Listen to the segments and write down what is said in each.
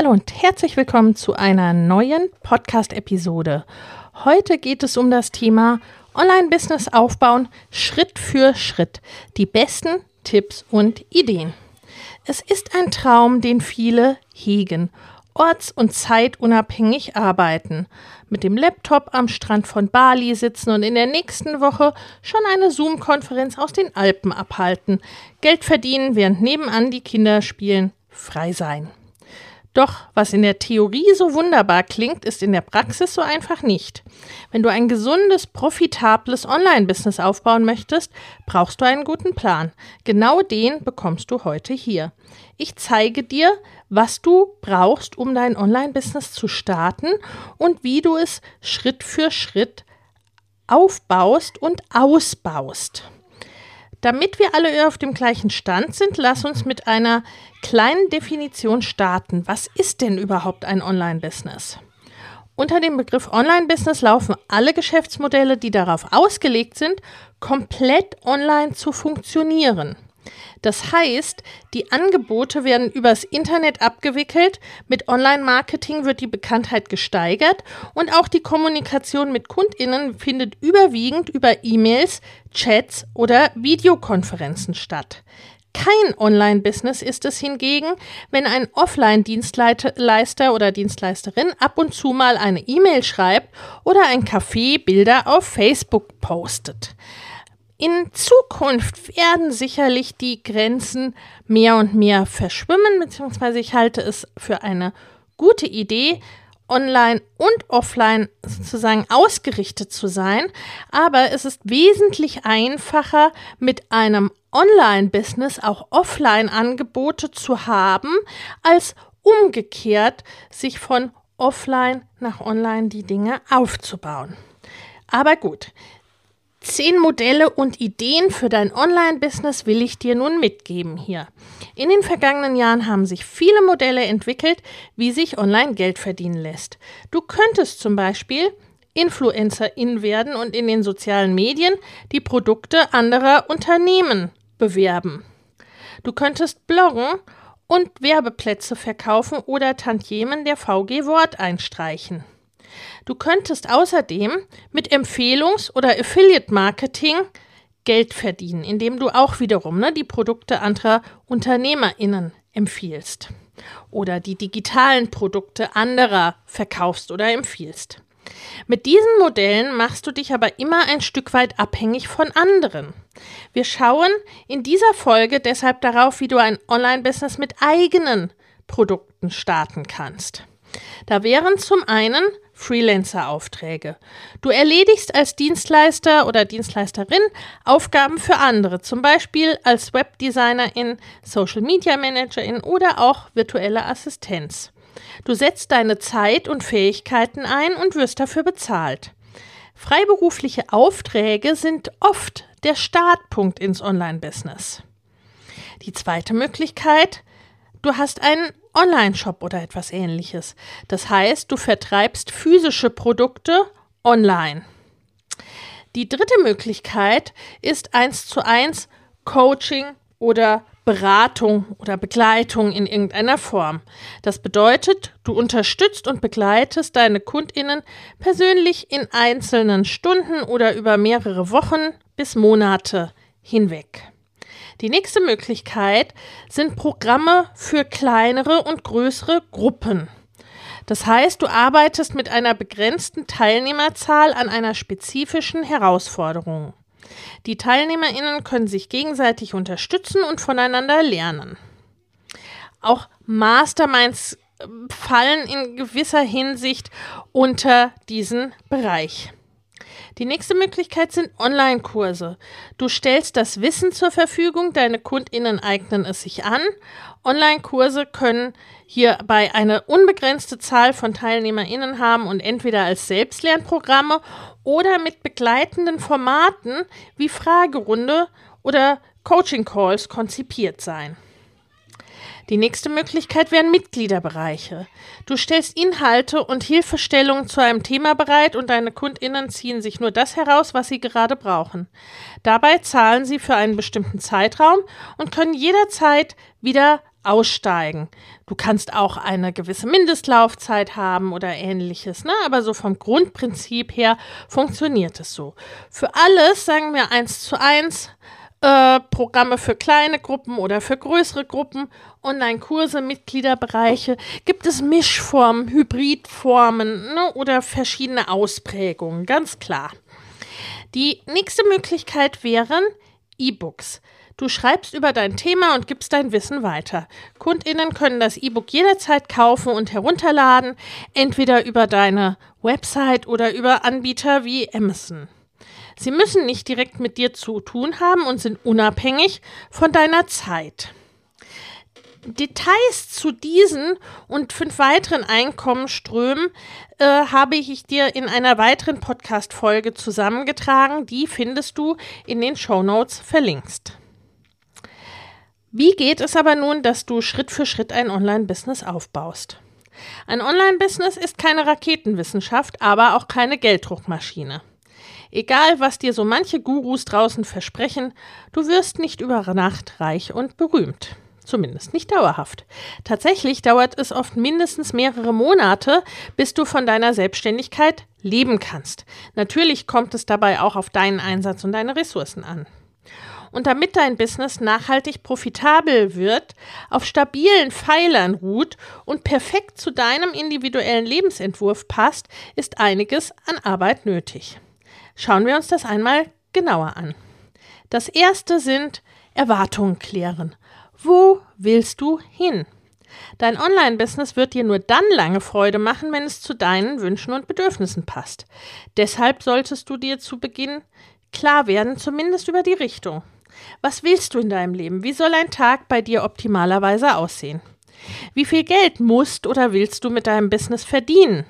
Hallo und herzlich willkommen zu einer neuen Podcast-Episode. Heute geht es um das Thema Online-Business aufbauen, Schritt für Schritt. Die besten Tipps und Ideen. Es ist ein Traum, den viele hegen orts- und zeitunabhängig arbeiten, mit dem Laptop am Strand von Bali sitzen und in der nächsten Woche schon eine Zoom-Konferenz aus den Alpen abhalten, Geld verdienen, während nebenan die Kinder spielen, frei sein. Doch was in der Theorie so wunderbar klingt, ist in der Praxis so einfach nicht. Wenn du ein gesundes, profitables Online-Business aufbauen möchtest, brauchst du einen guten Plan. Genau den bekommst du heute hier. Ich zeige dir, was du brauchst, um dein Online-Business zu starten und wie du es Schritt für Schritt aufbaust und ausbaust. Damit wir alle auf dem gleichen Stand sind, lass uns mit einer kleinen Definition starten. Was ist denn überhaupt ein Online-Business? Unter dem Begriff Online-Business laufen alle Geschäftsmodelle, die darauf ausgelegt sind, komplett online zu funktionieren. Das heißt, die Angebote werden übers Internet abgewickelt, mit Online-Marketing wird die Bekanntheit gesteigert und auch die Kommunikation mit Kundinnen findet überwiegend über E-Mails, Chats oder Videokonferenzen statt. Kein Online-Business ist es hingegen, wenn ein Offline-Dienstleister oder Dienstleisterin ab und zu mal eine E-Mail schreibt oder ein Café Bilder auf Facebook postet. In Zukunft werden sicherlich die Grenzen mehr und mehr verschwimmen, beziehungsweise ich halte es für eine gute Idee, online und offline sozusagen ausgerichtet zu sein. Aber es ist wesentlich einfacher, mit einem Online-Business auch Offline-Angebote zu haben, als umgekehrt sich von offline nach online die Dinge aufzubauen. Aber gut, Zehn Modelle und Ideen für dein Online-Business will ich dir nun mitgeben hier. In den vergangenen Jahren haben sich viele Modelle entwickelt, wie sich online Geld verdienen lässt. Du könntest zum Beispiel Influencerin werden und in den sozialen Medien die Produkte anderer Unternehmen bewerben. Du könntest bloggen und Werbeplätze verkaufen oder Tantiemen der VG Wort einstreichen. Du könntest außerdem mit Empfehlungs- oder Affiliate-Marketing Geld verdienen, indem du auch wiederum ne, die Produkte anderer UnternehmerInnen empfiehlst oder die digitalen Produkte anderer verkaufst oder empfiehlst. Mit diesen Modellen machst du dich aber immer ein Stück weit abhängig von anderen. Wir schauen in dieser Folge deshalb darauf, wie du ein Online-Business mit eigenen Produkten starten kannst. Da wären zum einen Freelancer-Aufträge. Du erledigst als Dienstleister oder Dienstleisterin Aufgaben für andere, zum Beispiel als Webdesignerin, Social Media Managerin oder auch virtuelle Assistenz. Du setzt deine Zeit und Fähigkeiten ein und wirst dafür bezahlt. Freiberufliche Aufträge sind oft der Startpunkt ins Online-Business. Die zweite Möglichkeit, du hast einen Online-Shop oder etwas ähnliches. Das heißt, du vertreibst physische Produkte online. Die dritte Möglichkeit ist eins zu eins Coaching oder Beratung oder Begleitung in irgendeiner Form. Das bedeutet, du unterstützt und begleitest deine Kundinnen persönlich in einzelnen Stunden oder über mehrere Wochen bis Monate hinweg. Die nächste Möglichkeit sind Programme für kleinere und größere Gruppen. Das heißt, du arbeitest mit einer begrenzten Teilnehmerzahl an einer spezifischen Herausforderung. Die Teilnehmerinnen können sich gegenseitig unterstützen und voneinander lernen. Auch Masterminds äh, fallen in gewisser Hinsicht unter diesen Bereich. Die nächste Möglichkeit sind Online-Kurse. Du stellst das Wissen zur Verfügung, deine Kundinnen eignen es sich an. Online-Kurse können hierbei eine unbegrenzte Zahl von Teilnehmerinnen haben und entweder als Selbstlernprogramme oder mit begleitenden Formaten wie Fragerunde oder Coaching Calls konzipiert sein. Die nächste Möglichkeit wären Mitgliederbereiche. Du stellst Inhalte und Hilfestellungen zu einem Thema bereit und deine Kundinnen ziehen sich nur das heraus, was sie gerade brauchen. Dabei zahlen sie für einen bestimmten Zeitraum und können jederzeit wieder aussteigen. Du kannst auch eine gewisse Mindestlaufzeit haben oder ähnliches, ne? aber so vom Grundprinzip her funktioniert es so. Für alles sagen wir eins zu eins äh, Programme für kleine Gruppen oder für größere Gruppen, Online-Kurse, Mitgliederbereiche, gibt es Mischformen, Hybridformen ne, oder verschiedene Ausprägungen, ganz klar. Die nächste Möglichkeit wären E-Books. Du schreibst über dein Thema und gibst dein Wissen weiter. Kundinnen können das E-Book jederzeit kaufen und herunterladen, entweder über deine Website oder über Anbieter wie Amazon. Sie müssen nicht direkt mit dir zu tun haben und sind unabhängig von deiner Zeit. Details zu diesen und fünf weiteren Einkommensströmen äh, habe ich dir in einer weiteren Podcast-Folge zusammengetragen. Die findest du in den Show Notes verlinkst. Wie geht es aber nun, dass du Schritt für Schritt ein Online-Business aufbaust? Ein Online-Business ist keine Raketenwissenschaft, aber auch keine Gelddruckmaschine. Egal, was dir so manche Gurus draußen versprechen, du wirst nicht über Nacht reich und berühmt. Zumindest nicht dauerhaft. Tatsächlich dauert es oft mindestens mehrere Monate, bis du von deiner Selbstständigkeit leben kannst. Natürlich kommt es dabei auch auf deinen Einsatz und deine Ressourcen an. Und damit dein Business nachhaltig profitabel wird, auf stabilen Pfeilern ruht und perfekt zu deinem individuellen Lebensentwurf passt, ist einiges an Arbeit nötig. Schauen wir uns das einmal genauer an. Das erste sind Erwartungen klären. Wo willst du hin? Dein Online-Business wird dir nur dann lange Freude machen, wenn es zu deinen Wünschen und Bedürfnissen passt. Deshalb solltest du dir zu Beginn klar werden, zumindest über die Richtung. Was willst du in deinem Leben? Wie soll ein Tag bei dir optimalerweise aussehen? Wie viel Geld musst oder willst du mit deinem Business verdienen?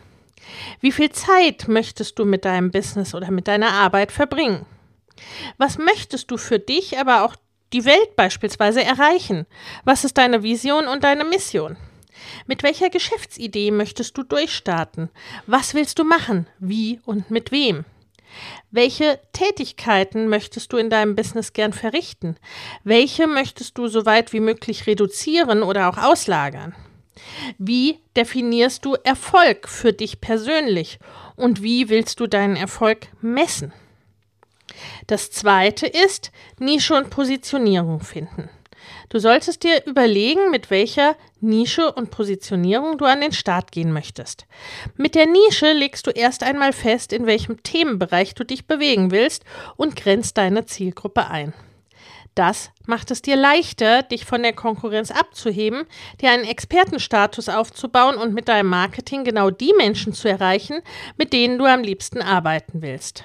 Wie viel Zeit möchtest du mit deinem Business oder mit deiner Arbeit verbringen? Was möchtest du für dich, aber auch die Welt beispielsweise erreichen? Was ist deine Vision und deine Mission? Mit welcher Geschäftsidee möchtest du durchstarten? Was willst du machen? Wie und mit wem? Welche Tätigkeiten möchtest du in deinem Business gern verrichten? Welche möchtest du so weit wie möglich reduzieren oder auch auslagern? Wie definierst du Erfolg für dich persönlich und wie willst du deinen Erfolg messen? Das zweite ist Nische und Positionierung finden. Du solltest dir überlegen, mit welcher Nische und Positionierung du an den Start gehen möchtest. Mit der Nische legst du erst einmal fest, in welchem Themenbereich du dich bewegen willst und grenzt deine Zielgruppe ein. Das macht es dir leichter, dich von der Konkurrenz abzuheben, dir einen Expertenstatus aufzubauen und mit deinem Marketing genau die Menschen zu erreichen, mit denen du am liebsten arbeiten willst.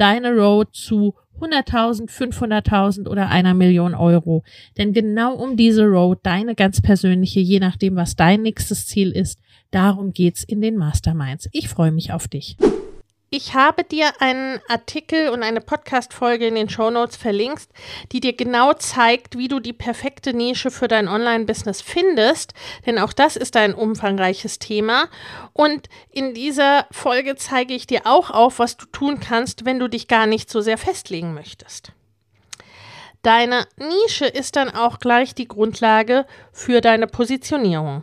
deine Road zu 100.000, 500.000 oder einer Million Euro. Denn genau um diese Road, deine ganz persönliche, je nachdem, was dein nächstes Ziel ist, darum geht's in den Masterminds. Ich freue mich auf dich. Ich habe dir einen Artikel und eine Podcast-Folge in den Show Notes verlinkt, die dir genau zeigt, wie du die perfekte Nische für dein Online-Business findest. Denn auch das ist ein umfangreiches Thema. Und in dieser Folge zeige ich dir auch auf, was du tun kannst, wenn du dich gar nicht so sehr festlegen möchtest. Deine Nische ist dann auch gleich die Grundlage für deine Positionierung.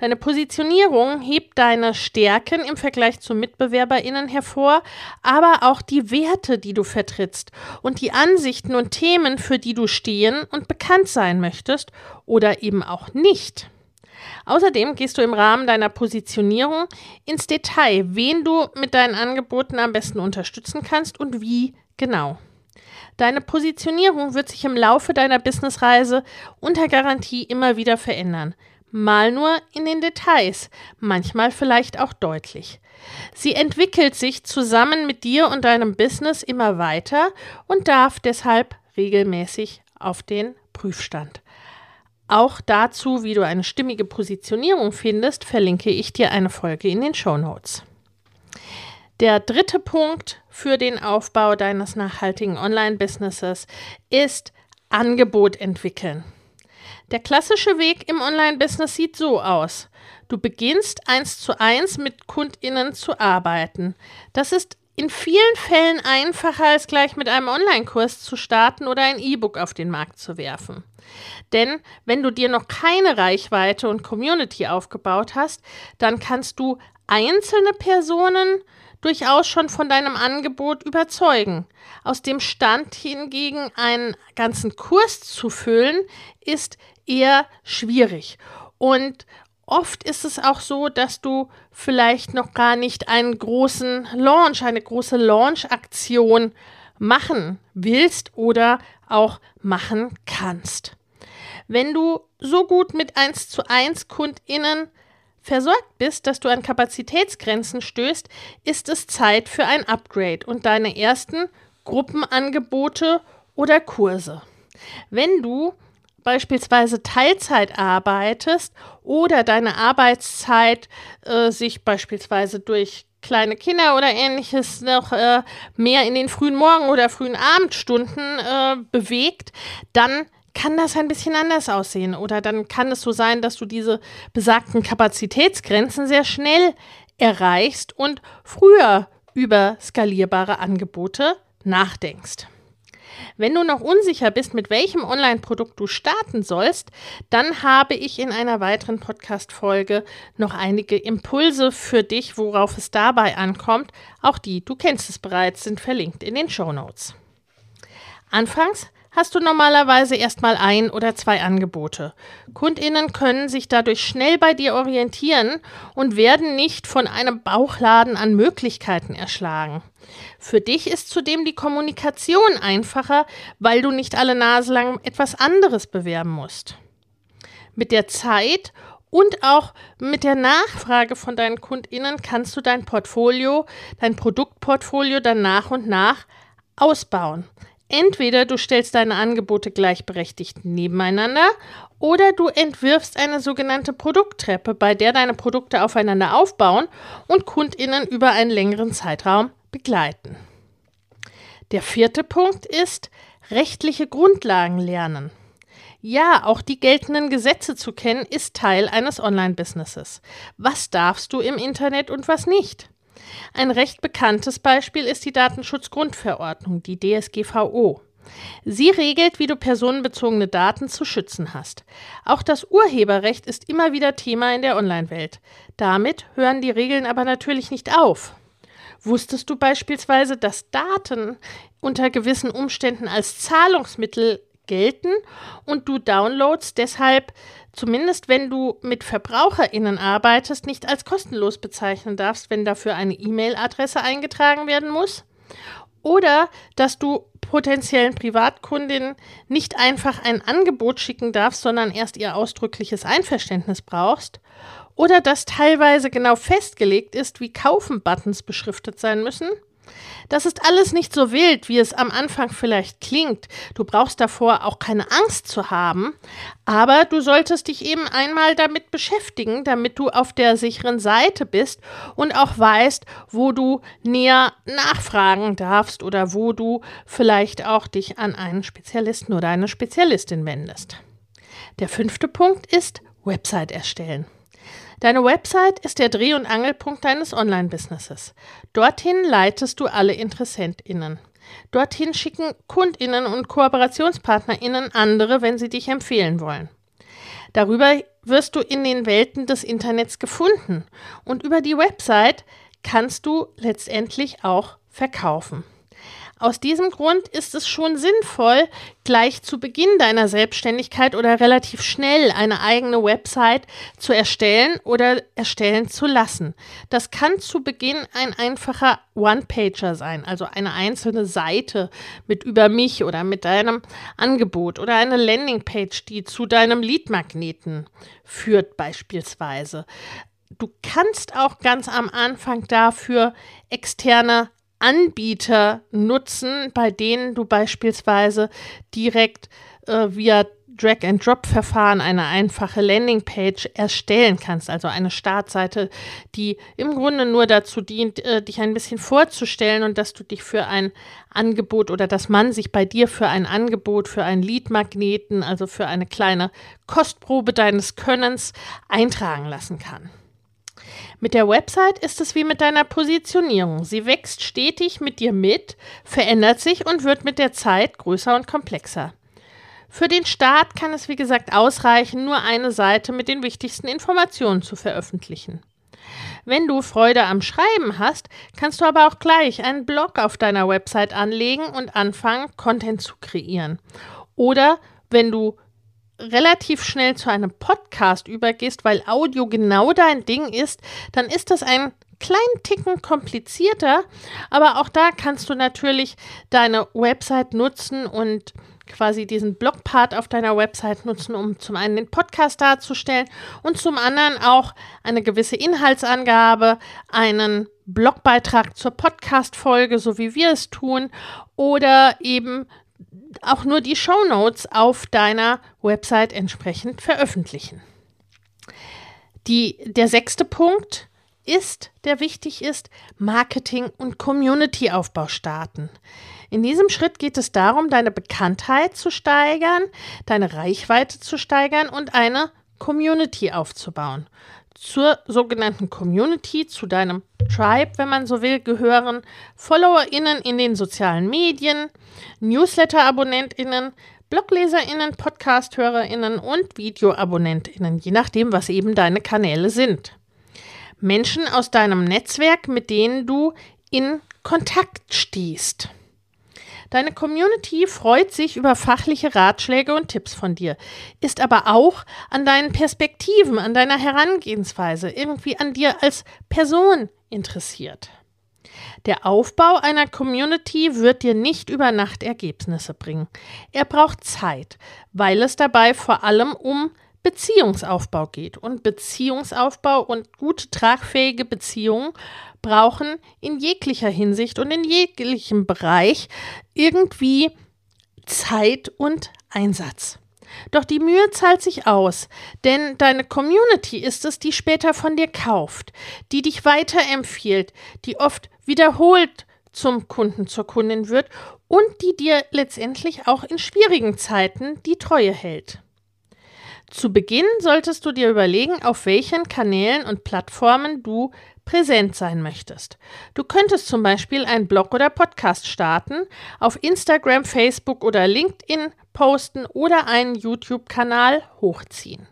Deine Positionierung hebt deine Stärken im Vergleich zu MitbewerberInnen hervor, aber auch die Werte, die du vertrittst und die Ansichten und Themen, für die du stehen und bekannt sein möchtest oder eben auch nicht. Außerdem gehst du im Rahmen deiner Positionierung ins Detail, wen du mit deinen Angeboten am besten unterstützen kannst und wie genau. Deine Positionierung wird sich im Laufe deiner Businessreise unter Garantie immer wieder verändern mal nur in den Details, manchmal vielleicht auch deutlich. Sie entwickelt sich zusammen mit dir und deinem Business immer weiter und darf deshalb regelmäßig auf den Prüfstand. Auch dazu, wie du eine stimmige Positionierung findest, verlinke ich dir eine Folge in den Show Notes. Der dritte Punkt für den Aufbau deines nachhaltigen Online-Businesses ist Angebot entwickeln. Der klassische Weg im Online-Business sieht so aus. Du beginnst eins zu eins mit KundInnen zu arbeiten. Das ist in vielen Fällen einfacher, als gleich mit einem Online-Kurs zu starten oder ein E-Book auf den Markt zu werfen. Denn wenn du dir noch keine Reichweite und Community aufgebaut hast, dann kannst du einzelne Personen durchaus schon von deinem Angebot überzeugen. Aus dem Stand hingegen einen ganzen Kurs zu füllen, ist eher schwierig. Und oft ist es auch so, dass du vielleicht noch gar nicht einen großen Launch, eine große Launch-Aktion machen willst oder auch machen kannst. Wenn du so gut mit 1 zu 1 KundInnen versorgt bist, dass du an Kapazitätsgrenzen stößt, ist es Zeit für ein Upgrade und deine ersten Gruppenangebote oder Kurse. Wenn du beispielsweise Teilzeit arbeitest oder deine Arbeitszeit äh, sich beispielsweise durch kleine Kinder oder ähnliches noch äh, mehr in den frühen Morgen- oder frühen Abendstunden äh, bewegt, dann kann das ein bisschen anders aussehen. Oder dann kann es so sein, dass du diese besagten Kapazitätsgrenzen sehr schnell erreichst und früher über skalierbare Angebote nachdenkst. Wenn du noch unsicher bist, mit welchem Online-Produkt du starten sollst, dann habe ich in einer weiteren Podcast-Folge noch einige Impulse für dich, worauf es dabei ankommt. Auch die, du kennst es bereits, sind verlinkt in den Show Notes. Anfangs hast du normalerweise erstmal ein oder zwei Angebote. Kundinnen können sich dadurch schnell bei dir orientieren und werden nicht von einem Bauchladen an Möglichkeiten erschlagen. Für dich ist zudem die Kommunikation einfacher, weil du nicht alle Nase lang etwas anderes bewerben musst. Mit der Zeit und auch mit der Nachfrage von deinen Kundinnen kannst du dein Portfolio, dein Produktportfolio dann nach und nach ausbauen. Entweder du stellst deine Angebote gleichberechtigt nebeneinander oder du entwirfst eine sogenannte Produkttreppe, bei der deine Produkte aufeinander aufbauen und Kundinnen über einen längeren Zeitraum begleiten. Der vierte Punkt ist rechtliche Grundlagen lernen. Ja, auch die geltenden Gesetze zu kennen, ist Teil eines Online-Businesses. Was darfst du im Internet und was nicht? Ein recht bekanntes Beispiel ist die Datenschutzgrundverordnung, die DSGVO. Sie regelt, wie du personenbezogene Daten zu schützen hast. Auch das Urheberrecht ist immer wieder Thema in der Online-Welt. Damit hören die Regeln aber natürlich nicht auf. Wusstest du beispielsweise, dass Daten unter gewissen Umständen als Zahlungsmittel gelten und du Downloads deshalb zumindest wenn du mit VerbraucherInnen arbeitest, nicht als kostenlos bezeichnen darfst, wenn dafür eine E-Mail-Adresse eingetragen werden muss. Oder dass du potenziellen Privatkundinnen nicht einfach ein Angebot schicken darfst, sondern erst ihr ausdrückliches Einverständnis brauchst. Oder dass teilweise genau festgelegt ist, wie Kaufen-Buttons beschriftet sein müssen. Das ist alles nicht so wild, wie es am Anfang vielleicht klingt. Du brauchst davor auch keine Angst zu haben, aber du solltest dich eben einmal damit beschäftigen, damit du auf der sicheren Seite bist und auch weißt, wo du näher nachfragen darfst oder wo du vielleicht auch dich an einen Spezialisten oder eine Spezialistin wendest. Der fünfte Punkt ist Website erstellen. Deine Website ist der Dreh- und Angelpunkt deines Online-Businesses. Dorthin leitest du alle InteressentInnen. Dorthin schicken KundInnen und KooperationspartnerInnen andere, wenn sie dich empfehlen wollen. Darüber wirst du in den Welten des Internets gefunden und über die Website kannst du letztendlich auch verkaufen. Aus diesem Grund ist es schon sinnvoll, gleich zu Beginn deiner Selbstständigkeit oder relativ schnell eine eigene Website zu erstellen oder erstellen zu lassen. Das kann zu Beginn ein einfacher One-Pager sein, also eine einzelne Seite mit über mich oder mit deinem Angebot oder eine Landingpage, die zu deinem Leadmagneten führt beispielsweise. Du kannst auch ganz am Anfang dafür externe Anbieter nutzen, bei denen du beispielsweise direkt äh, via Drag-and-Drop-Verfahren eine einfache Landingpage erstellen kannst, also eine Startseite, die im Grunde nur dazu dient, äh, dich ein bisschen vorzustellen und dass du dich für ein Angebot oder dass man sich bei dir für ein Angebot, für einen Lead-Magneten, also für eine kleine Kostprobe deines Könnens eintragen lassen kann. Mit der Website ist es wie mit deiner Positionierung. Sie wächst stetig mit dir mit, verändert sich und wird mit der Zeit größer und komplexer. Für den Start kann es wie gesagt ausreichen, nur eine Seite mit den wichtigsten Informationen zu veröffentlichen. Wenn du Freude am Schreiben hast, kannst du aber auch gleich einen Blog auf deiner Website anlegen und anfangen, Content zu kreieren. Oder wenn du relativ schnell zu einem Podcast übergehst, weil Audio genau dein Ding ist, dann ist das ein kleinen Ticken komplizierter, aber auch da kannst du natürlich deine Website nutzen und quasi diesen Blogpart auf deiner Website nutzen, um zum einen den Podcast darzustellen und zum anderen auch eine gewisse Inhaltsangabe, einen Blogbeitrag zur Podcast-Folge, so wie wir es tun, oder eben auch nur die Show Notes auf deiner Website entsprechend veröffentlichen. Die, der sechste Punkt ist, der wichtig ist, Marketing und Community-Aufbau starten. In diesem Schritt geht es darum, deine Bekanntheit zu steigern, deine Reichweite zu steigern und eine Community aufzubauen. Zur sogenannten Community, zu deinem Tribe, wenn man so will, gehören FollowerInnen in den sozialen Medien, Newsletter-AbonnentInnen, BlogleserInnen, Podcast-HörerInnen und VideoabonnentInnen, je nachdem, was eben deine Kanäle sind. Menschen aus deinem Netzwerk, mit denen du in Kontakt stehst. Deine Community freut sich über fachliche Ratschläge und Tipps von dir, ist aber auch an deinen Perspektiven, an deiner Herangehensweise, irgendwie an dir als Person interessiert. Der Aufbau einer Community wird dir nicht über Nacht Ergebnisse bringen. Er braucht Zeit, weil es dabei vor allem um Beziehungsaufbau geht. Und Beziehungsaufbau und gute tragfähige Beziehungen brauchen in jeglicher Hinsicht und in jeglichem Bereich irgendwie Zeit und Einsatz. Doch die Mühe zahlt sich aus, denn deine Community ist es, die später von dir kauft, die dich weiterempfiehlt, die oft wiederholt zum Kunden, zur Kundin wird und die dir letztendlich auch in schwierigen Zeiten die Treue hält. Zu Beginn solltest du dir überlegen, auf welchen Kanälen und Plattformen du präsent sein möchtest. Du könntest zum Beispiel einen Blog oder Podcast starten, auf Instagram, Facebook oder LinkedIn posten oder einen YouTube-Kanal hochziehen.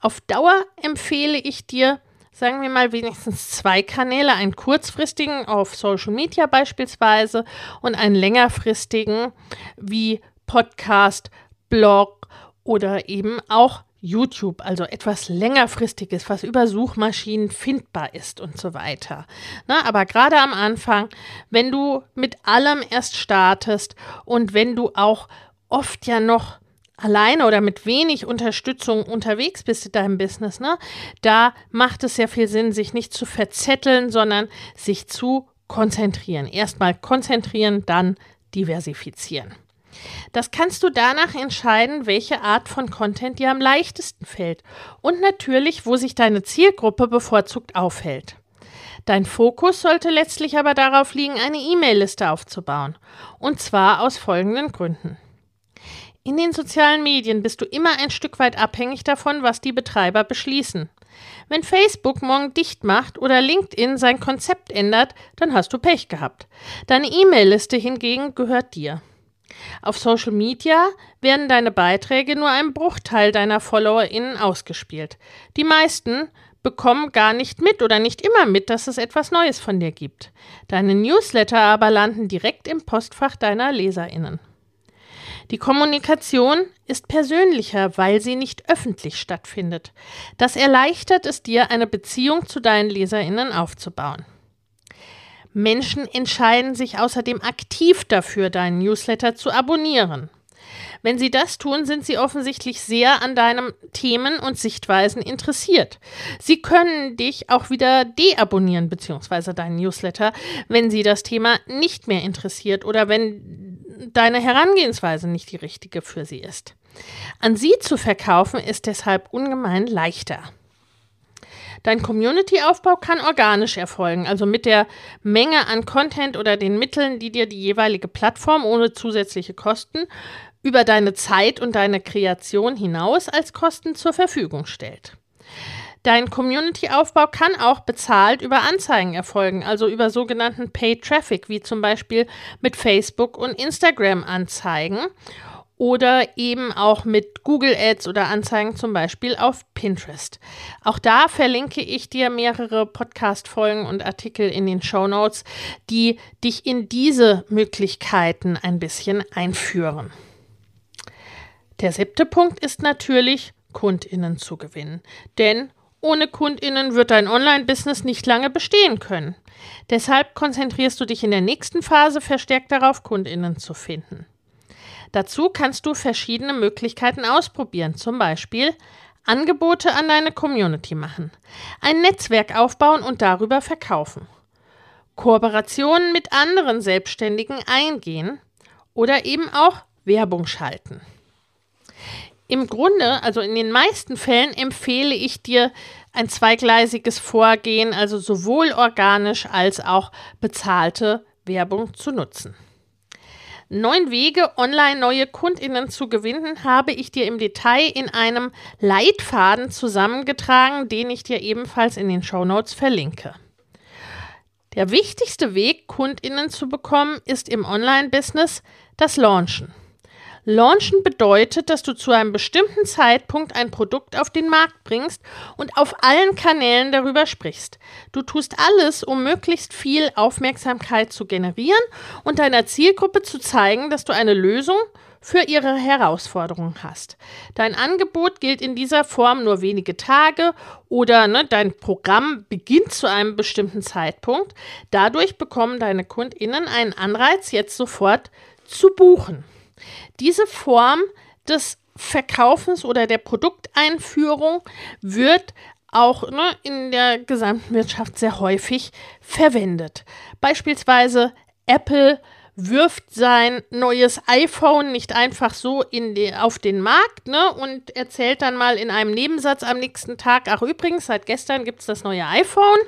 Auf Dauer empfehle ich dir, sagen wir mal, wenigstens zwei Kanäle, einen kurzfristigen auf Social Media beispielsweise und einen längerfristigen wie Podcast, Blog oder eben auch YouTube, also etwas längerfristiges, was über Suchmaschinen findbar ist und so weiter. Na, aber gerade am Anfang, wenn du mit allem erst startest und wenn du auch oft ja noch alleine oder mit wenig Unterstützung unterwegs bist in deinem Business, ne, da macht es sehr viel Sinn, sich nicht zu verzetteln, sondern sich zu konzentrieren. Erstmal konzentrieren, dann diversifizieren. Das kannst du danach entscheiden, welche Art von Content dir am leichtesten fällt und natürlich, wo sich deine Zielgruppe bevorzugt aufhält. Dein Fokus sollte letztlich aber darauf liegen, eine E-Mail-Liste aufzubauen. Und zwar aus folgenden Gründen. In den sozialen Medien bist du immer ein Stück weit abhängig davon, was die Betreiber beschließen. Wenn Facebook morgen dicht macht oder LinkedIn sein Konzept ändert, dann hast du Pech gehabt. Deine E-Mail-Liste hingegen gehört dir. Auf Social Media werden deine Beiträge nur einem Bruchteil deiner FollowerInnen ausgespielt. Die meisten bekommen gar nicht mit oder nicht immer mit, dass es etwas Neues von dir gibt. Deine Newsletter aber landen direkt im Postfach deiner LeserInnen. Die Kommunikation ist persönlicher, weil sie nicht öffentlich stattfindet. Das erleichtert es dir, eine Beziehung zu deinen Leserinnen aufzubauen. Menschen entscheiden sich außerdem aktiv dafür, deinen Newsletter zu abonnieren. Wenn sie das tun, sind sie offensichtlich sehr an deinen Themen und Sichtweisen interessiert. Sie können dich auch wieder deabonnieren, beziehungsweise deinen Newsletter, wenn sie das Thema nicht mehr interessiert oder wenn deine Herangehensweise nicht die richtige für sie ist. An sie zu verkaufen ist deshalb ungemein leichter. Dein Community-Aufbau kann organisch erfolgen, also mit der Menge an Content oder den Mitteln, die dir die jeweilige Plattform ohne zusätzliche Kosten über deine Zeit und deine Kreation hinaus als Kosten zur Verfügung stellt. Dein Community-Aufbau kann auch bezahlt über Anzeigen erfolgen, also über sogenannten Paid Traffic, wie zum Beispiel mit Facebook und Instagram-Anzeigen oder eben auch mit Google Ads oder Anzeigen zum Beispiel auf Pinterest. Auch da verlinke ich dir mehrere Podcast-Folgen und Artikel in den Show Notes, die dich in diese Möglichkeiten ein bisschen einführen. Der siebte Punkt ist natürlich, KundInnen zu gewinnen. Denn ohne KundInnen wird dein Online-Business nicht lange bestehen können. Deshalb konzentrierst du dich in der nächsten Phase verstärkt darauf, KundInnen zu finden. Dazu kannst du verschiedene Möglichkeiten ausprobieren, zum Beispiel Angebote an deine Community machen, ein Netzwerk aufbauen und darüber verkaufen, Kooperationen mit anderen Selbstständigen eingehen oder eben auch Werbung schalten. Im Grunde, also in den meisten Fällen, empfehle ich dir ein zweigleisiges Vorgehen, also sowohl organisch als auch bezahlte Werbung zu nutzen. Neun Wege, online neue Kundinnen zu gewinnen, habe ich dir im Detail in einem Leitfaden zusammengetragen, den ich dir ebenfalls in den Show Notes verlinke. Der wichtigste Weg, Kundinnen zu bekommen, ist im Online-Business das Launchen. Launchen bedeutet, dass du zu einem bestimmten Zeitpunkt ein Produkt auf den Markt bringst und auf allen Kanälen darüber sprichst. Du tust alles, um möglichst viel Aufmerksamkeit zu generieren und deiner Zielgruppe zu zeigen, dass du eine Lösung für ihre Herausforderungen hast. Dein Angebot gilt in dieser Form nur wenige Tage oder ne, dein Programm beginnt zu einem bestimmten Zeitpunkt. Dadurch bekommen deine KundInnen einen Anreiz, jetzt sofort zu buchen. Diese Form des Verkaufens oder der Produkteinführung wird auch ne, in der gesamten Wirtschaft sehr häufig verwendet. Beispielsweise Apple wirft sein neues iPhone nicht einfach so in die, auf den Markt ne, und erzählt dann mal in einem Nebensatz am nächsten Tag, ach übrigens, seit gestern gibt es das neue iPhone.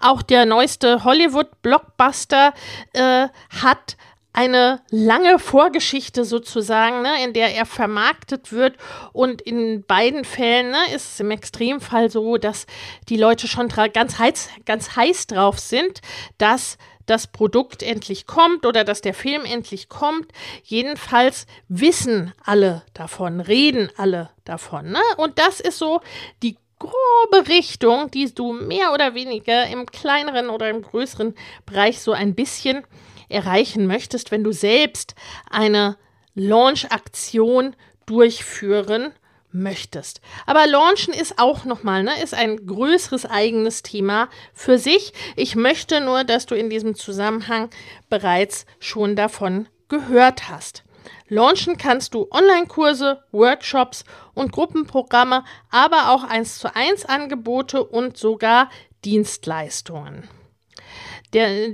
Auch der neueste Hollywood-Blockbuster äh, hat eine lange Vorgeschichte sozusagen, ne, in der er vermarktet wird. Und in beiden Fällen ne, ist es im Extremfall so, dass die Leute schon ganz heiß, ganz heiß drauf sind, dass das Produkt endlich kommt oder dass der Film endlich kommt. Jedenfalls wissen alle davon, reden alle davon. Ne? Und das ist so die grobe Richtung, die du mehr oder weniger im kleineren oder im größeren Bereich so ein bisschen erreichen möchtest, wenn du selbst eine Launch-Aktion durchführen möchtest. Aber Launchen ist auch nochmal, ne, ist ein größeres eigenes Thema für sich. Ich möchte nur, dass du in diesem Zusammenhang bereits schon davon gehört hast. Launchen kannst du Online-Kurse, Workshops und Gruppenprogramme, aber auch 1 zu 1 Angebote und sogar Dienstleistungen. Der,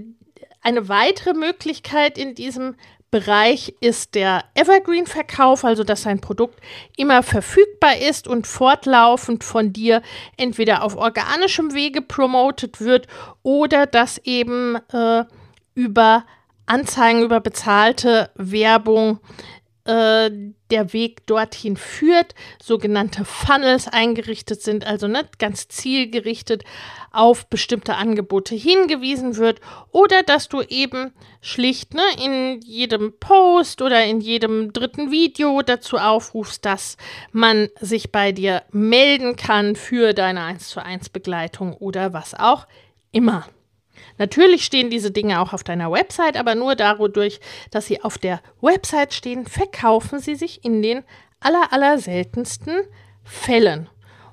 Eine weitere Möglichkeit in diesem Bereich ist der Evergreen-Verkauf, also dass dein Produkt immer verfügbar ist und fortlaufend von dir entweder auf organischem Wege promotet wird oder dass eben äh, über Anzeigen, über bezahlte Werbung äh, der Weg dorthin führt, sogenannte Funnels eingerichtet sind, also nicht ganz zielgerichtet auf bestimmte Angebote hingewiesen wird oder dass du eben schlicht ne, in jedem Post oder in jedem dritten Video dazu aufrufst, dass man sich bei dir melden kann für deine 1 zu 1 Begleitung oder was auch immer. Natürlich stehen diese Dinge auch auf deiner Website, aber nur dadurch, dass sie auf der Website stehen, verkaufen sie sich in den aller, aller seltensten Fällen.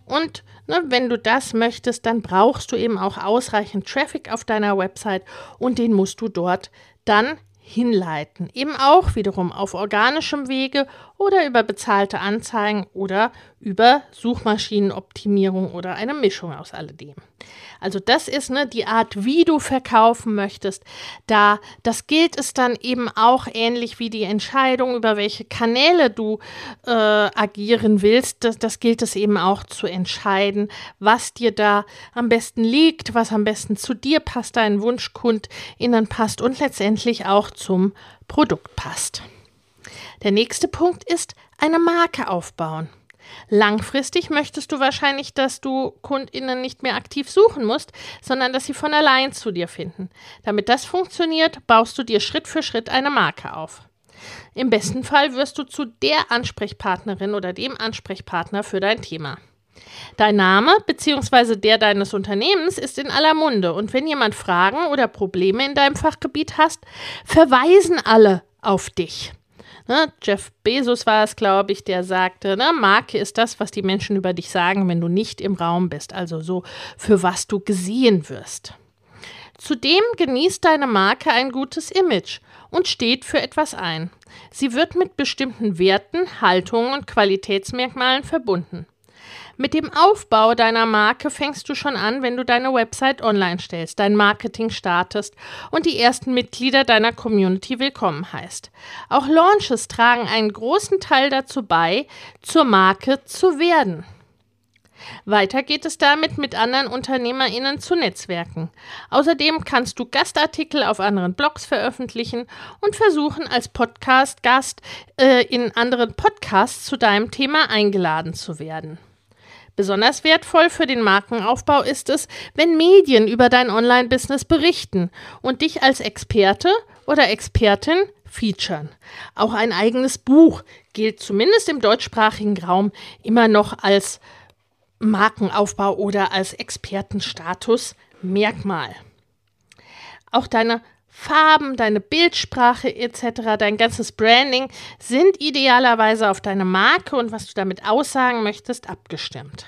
Und ne, wenn du das möchtest, dann brauchst du eben auch ausreichend Traffic auf deiner Website und den musst du dort dann hinleiten. Eben auch wiederum auf organischem Wege oder über bezahlte Anzeigen oder über Suchmaschinenoptimierung oder eine Mischung aus alledem. Also das ist ne, die Art, wie du verkaufen möchtest. Da das gilt es dann eben auch ähnlich wie die Entscheidung, über welche Kanäle du äh, agieren willst. Das, das gilt es eben auch zu entscheiden, was dir da am besten liegt, was am besten zu dir passt, deinen WunschkundInnen passt und letztendlich auch zum Produkt passt. Der nächste Punkt ist eine Marke aufbauen. Langfristig möchtest du wahrscheinlich, dass du KundInnen nicht mehr aktiv suchen musst, sondern dass sie von allein zu dir finden. Damit das funktioniert, baust du dir Schritt für Schritt eine Marke auf. Im besten Fall wirst du zu der Ansprechpartnerin oder dem Ansprechpartner für dein Thema. Dein Name bzw. der deines Unternehmens ist in aller Munde und wenn jemand Fragen oder Probleme in deinem Fachgebiet hast, verweisen alle auf dich. Ne, Jeff Bezos war es, glaube ich, der sagte, ne, Marke ist das, was die Menschen über dich sagen, wenn du nicht im Raum bist, also so, für was du gesehen wirst. Zudem genießt deine Marke ein gutes Image und steht für etwas ein. Sie wird mit bestimmten Werten, Haltungen und Qualitätsmerkmalen verbunden. Mit dem Aufbau deiner Marke fängst du schon an, wenn du deine Website online stellst, dein Marketing startest und die ersten Mitglieder deiner Community willkommen heißt. Auch Launches tragen einen großen Teil dazu bei, zur Marke zu werden. Weiter geht es damit, mit anderen UnternehmerInnen zu netzwerken. Außerdem kannst du Gastartikel auf anderen Blogs veröffentlichen und versuchen, als Podcast-Gast äh, in anderen Podcasts zu deinem Thema eingeladen zu werden. Besonders wertvoll für den Markenaufbau ist es, wenn Medien über dein Online-Business berichten und dich als Experte oder Expertin featuren. Auch ein eigenes Buch gilt zumindest im deutschsprachigen Raum immer noch als Markenaufbau oder als Expertenstatus Merkmal. Auch deine Farben, deine Bildsprache etc., dein ganzes Branding sind idealerweise auf deine Marke und was du damit aussagen möchtest abgestimmt.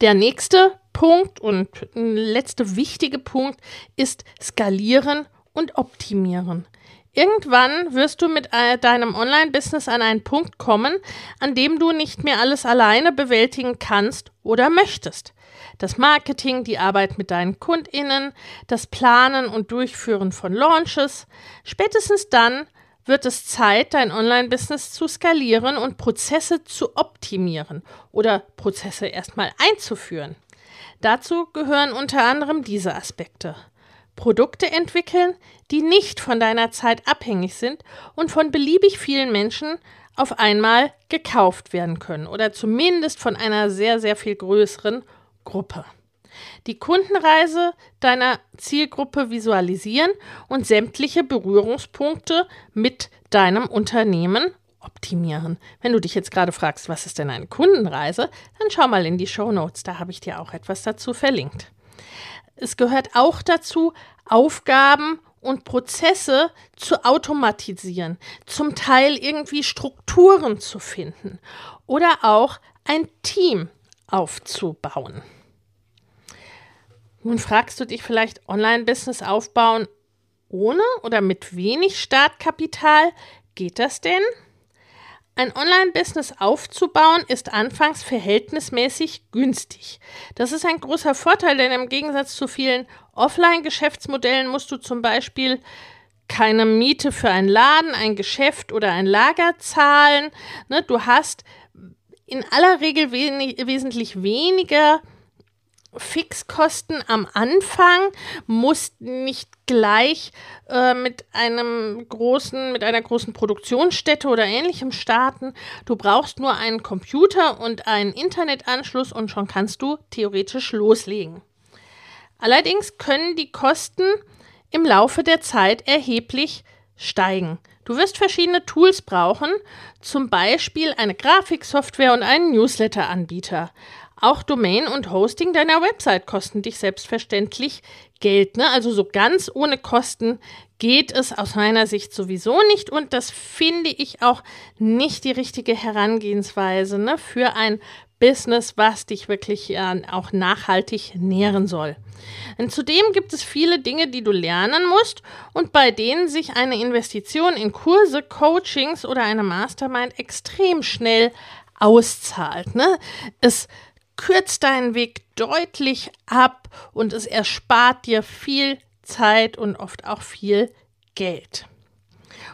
Der nächste Punkt und letzte wichtige Punkt ist skalieren und optimieren. Irgendwann wirst du mit äh, deinem Online-Business an einen Punkt kommen, an dem du nicht mehr alles alleine bewältigen kannst oder möchtest das Marketing, die Arbeit mit deinen KundInnen, das Planen und Durchführen von Launches. Spätestens dann wird es Zeit, dein Online-Business zu skalieren und Prozesse zu optimieren oder Prozesse erstmal einzuführen. Dazu gehören unter anderem diese Aspekte. Produkte entwickeln, die nicht von deiner Zeit abhängig sind und von beliebig vielen Menschen auf einmal gekauft werden können oder zumindest von einer sehr, sehr viel größeren Gruppe. Die Kundenreise deiner Zielgruppe visualisieren und sämtliche Berührungspunkte mit deinem Unternehmen optimieren. Wenn du dich jetzt gerade fragst, was ist denn eine Kundenreise, dann schau mal in die Show Notes, da habe ich dir auch etwas dazu verlinkt. Es gehört auch dazu, Aufgaben und Prozesse zu automatisieren, zum Teil irgendwie Strukturen zu finden oder auch ein Team aufzubauen. Nun fragst du dich vielleicht, Online-Business aufbauen ohne oder mit wenig Startkapital, geht das denn? Ein Online-Business aufzubauen ist anfangs verhältnismäßig günstig. Das ist ein großer Vorteil, denn im Gegensatz zu vielen Offline-Geschäftsmodellen musst du zum Beispiel keine Miete für einen Laden, ein Geschäft oder ein Lager zahlen. Ne, du hast in aller Regel wenig, wesentlich weniger Fixkosten am Anfang, musst nicht gleich äh, mit einem großen, mit einer großen Produktionsstätte oder ähnlichem starten. Du brauchst nur einen Computer und einen Internetanschluss und schon kannst du theoretisch loslegen. Allerdings können die Kosten im Laufe der Zeit erheblich steigen. Du wirst verschiedene Tools brauchen, zum Beispiel eine Grafiksoftware und einen Newsletter-Anbieter. Auch Domain und Hosting deiner Website kosten dich selbstverständlich Geld. Ne? Also so ganz ohne Kosten geht es aus meiner Sicht sowieso nicht und das finde ich auch nicht die richtige Herangehensweise ne? für ein Business, was dich wirklich ja auch nachhaltig nähren soll. Und zudem gibt es viele Dinge, die du lernen musst und bei denen sich eine Investition in Kurse, Coachings oder eine Mastermind extrem schnell auszahlt. Ne? Es kürzt deinen Weg deutlich ab und es erspart dir viel Zeit und oft auch viel Geld.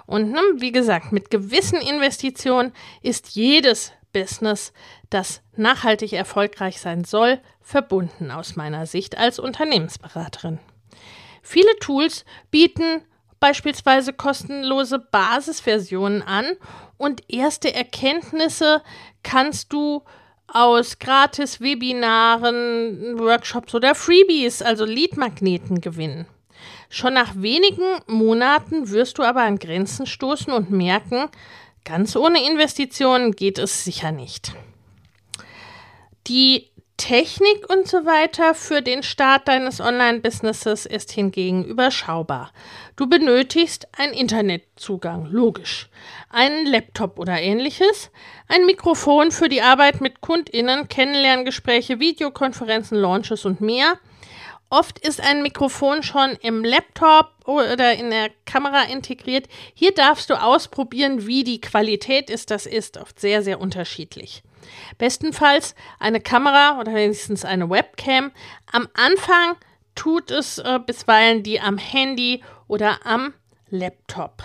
Und ne, wie gesagt, mit gewissen Investitionen ist jedes Business, das nachhaltig erfolgreich sein soll, verbunden aus meiner Sicht als Unternehmensberaterin. Viele Tools bieten beispielsweise kostenlose Basisversionen an und erste Erkenntnisse kannst du aus Gratis-Webinaren, Workshops oder Freebies, also Leadmagneten gewinnen. Schon nach wenigen Monaten wirst du aber an Grenzen stoßen und merken, ganz ohne Investitionen geht es sicher nicht. Die Technik und so weiter für den Start deines Online-Businesses ist hingegen überschaubar. Du benötigst einen Internetzugang, logisch, einen Laptop oder ähnliches, ein Mikrofon für die Arbeit mit KundInnen, Kennenlerngespräche, Videokonferenzen, Launches und mehr. Oft ist ein Mikrofon schon im Laptop oder in der Kamera integriert. Hier darfst du ausprobieren, wie die Qualität ist. Das ist oft sehr, sehr unterschiedlich. Bestenfalls eine Kamera oder wenigstens eine Webcam. Am Anfang tut es äh, bisweilen die am Handy oder am Laptop.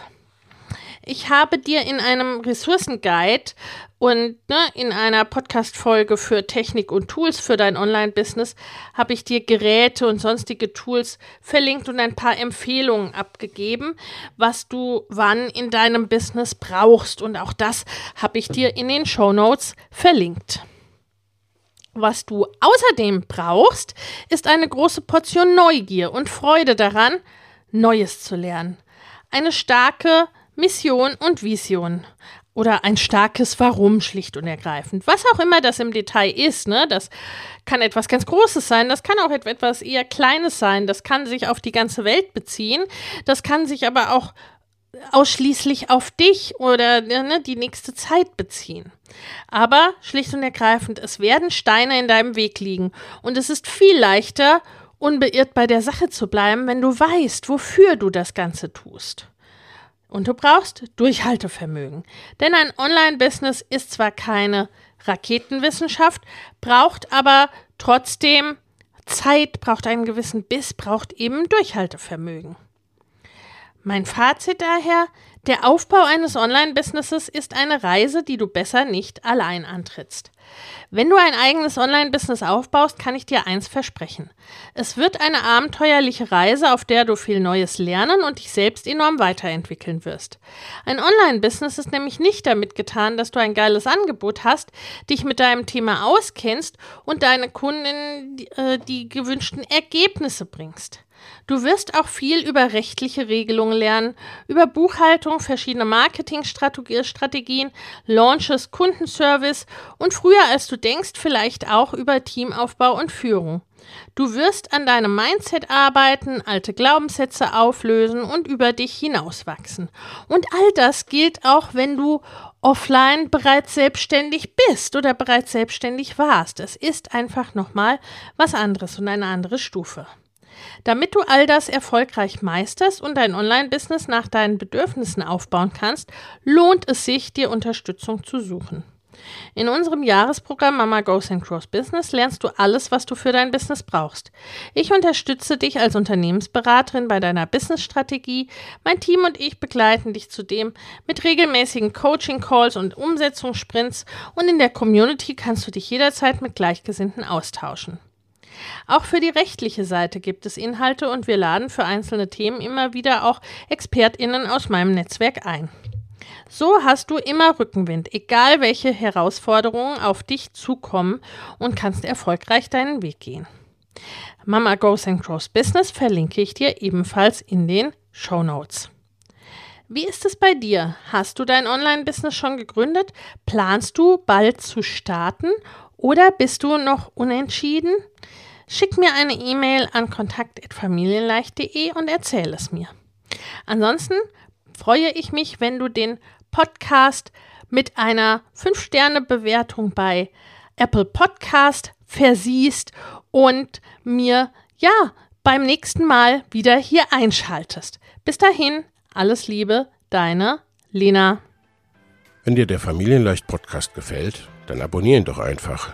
Ich habe dir in einem Ressourcenguide und ne, in einer Podcast-Folge für Technik und Tools für dein Online-Business habe ich dir Geräte und sonstige Tools verlinkt und ein paar Empfehlungen abgegeben, was du wann in deinem Business brauchst. Und auch das habe ich dir in den Show Notes verlinkt. Was du außerdem brauchst, ist eine große Portion Neugier und Freude daran, Neues zu lernen. Eine starke Mission und Vision. Oder ein starkes Warum, schlicht und ergreifend. Was auch immer das im Detail ist, ne? Das kann etwas ganz Großes sein, das kann auch etwas eher Kleines sein, das kann sich auf die ganze Welt beziehen, das kann sich aber auch ausschließlich auf dich oder ne, die nächste Zeit beziehen. Aber schlicht und ergreifend, es werden Steine in deinem Weg liegen und es ist viel leichter, unbeirrt bei der Sache zu bleiben, wenn du weißt, wofür du das Ganze tust. Und du brauchst Durchhaltevermögen. Denn ein Online-Business ist zwar keine Raketenwissenschaft, braucht aber trotzdem Zeit, braucht einen gewissen Biss, braucht eben Durchhaltevermögen. Mein Fazit daher, der Aufbau eines Online-Businesses ist eine Reise, die du besser nicht allein antrittst. Wenn du ein eigenes Online-Business aufbaust, kann ich dir eins versprechen. Es wird eine abenteuerliche Reise, auf der du viel Neues lernen und dich selbst enorm weiterentwickeln wirst. Ein Online-Business ist nämlich nicht damit getan, dass du ein geiles Angebot hast, dich mit deinem Thema auskennst und deine Kunden äh, die gewünschten Ergebnisse bringst. Du wirst auch viel über rechtliche Regelungen lernen, über Buchhaltung, verschiedene Marketingstrategien, Launches, Kundenservice und früher als du denkst, vielleicht auch über Teamaufbau und Führung. Du wirst an deinem Mindset arbeiten, alte Glaubenssätze auflösen und über dich hinauswachsen. Und all das gilt auch, wenn du offline bereits selbstständig bist oder bereits selbstständig warst. Es ist einfach nochmal was anderes und eine andere Stufe. Damit du all das erfolgreich meisterst und dein Online-Business nach deinen Bedürfnissen aufbauen kannst, lohnt es sich, dir Unterstützung zu suchen. In unserem Jahresprogramm Mama Goes and Cross Business lernst du alles, was du für dein Business brauchst. Ich unterstütze dich als Unternehmensberaterin bei deiner Businessstrategie. Mein Team und ich begleiten dich zudem mit regelmäßigen Coaching-Calls und Umsetzungssprints und in der Community kannst du dich jederzeit mit Gleichgesinnten austauschen. Auch für die rechtliche Seite gibt es Inhalte und wir laden für einzelne Themen immer wieder auch ExpertInnen aus meinem Netzwerk ein. So hast du immer Rückenwind, egal welche Herausforderungen auf dich zukommen und kannst erfolgreich deinen Weg gehen. Mama Goes and Grows Business verlinke ich dir ebenfalls in den Show Notes. Wie ist es bei dir? Hast du dein Online-Business schon gegründet? Planst du bald zu starten oder bist du noch unentschieden? Schick mir eine E-Mail an kontakt.familienleicht.de und erzähl es mir. Ansonsten freue ich mich, wenn du den Podcast mit einer 5-Sterne-Bewertung bei Apple Podcast versiehst und mir ja beim nächsten Mal wieder hier einschaltest. Bis dahin, alles Liebe, deine Lena. Wenn dir der Familienleicht Podcast gefällt, dann abonnier ihn doch einfach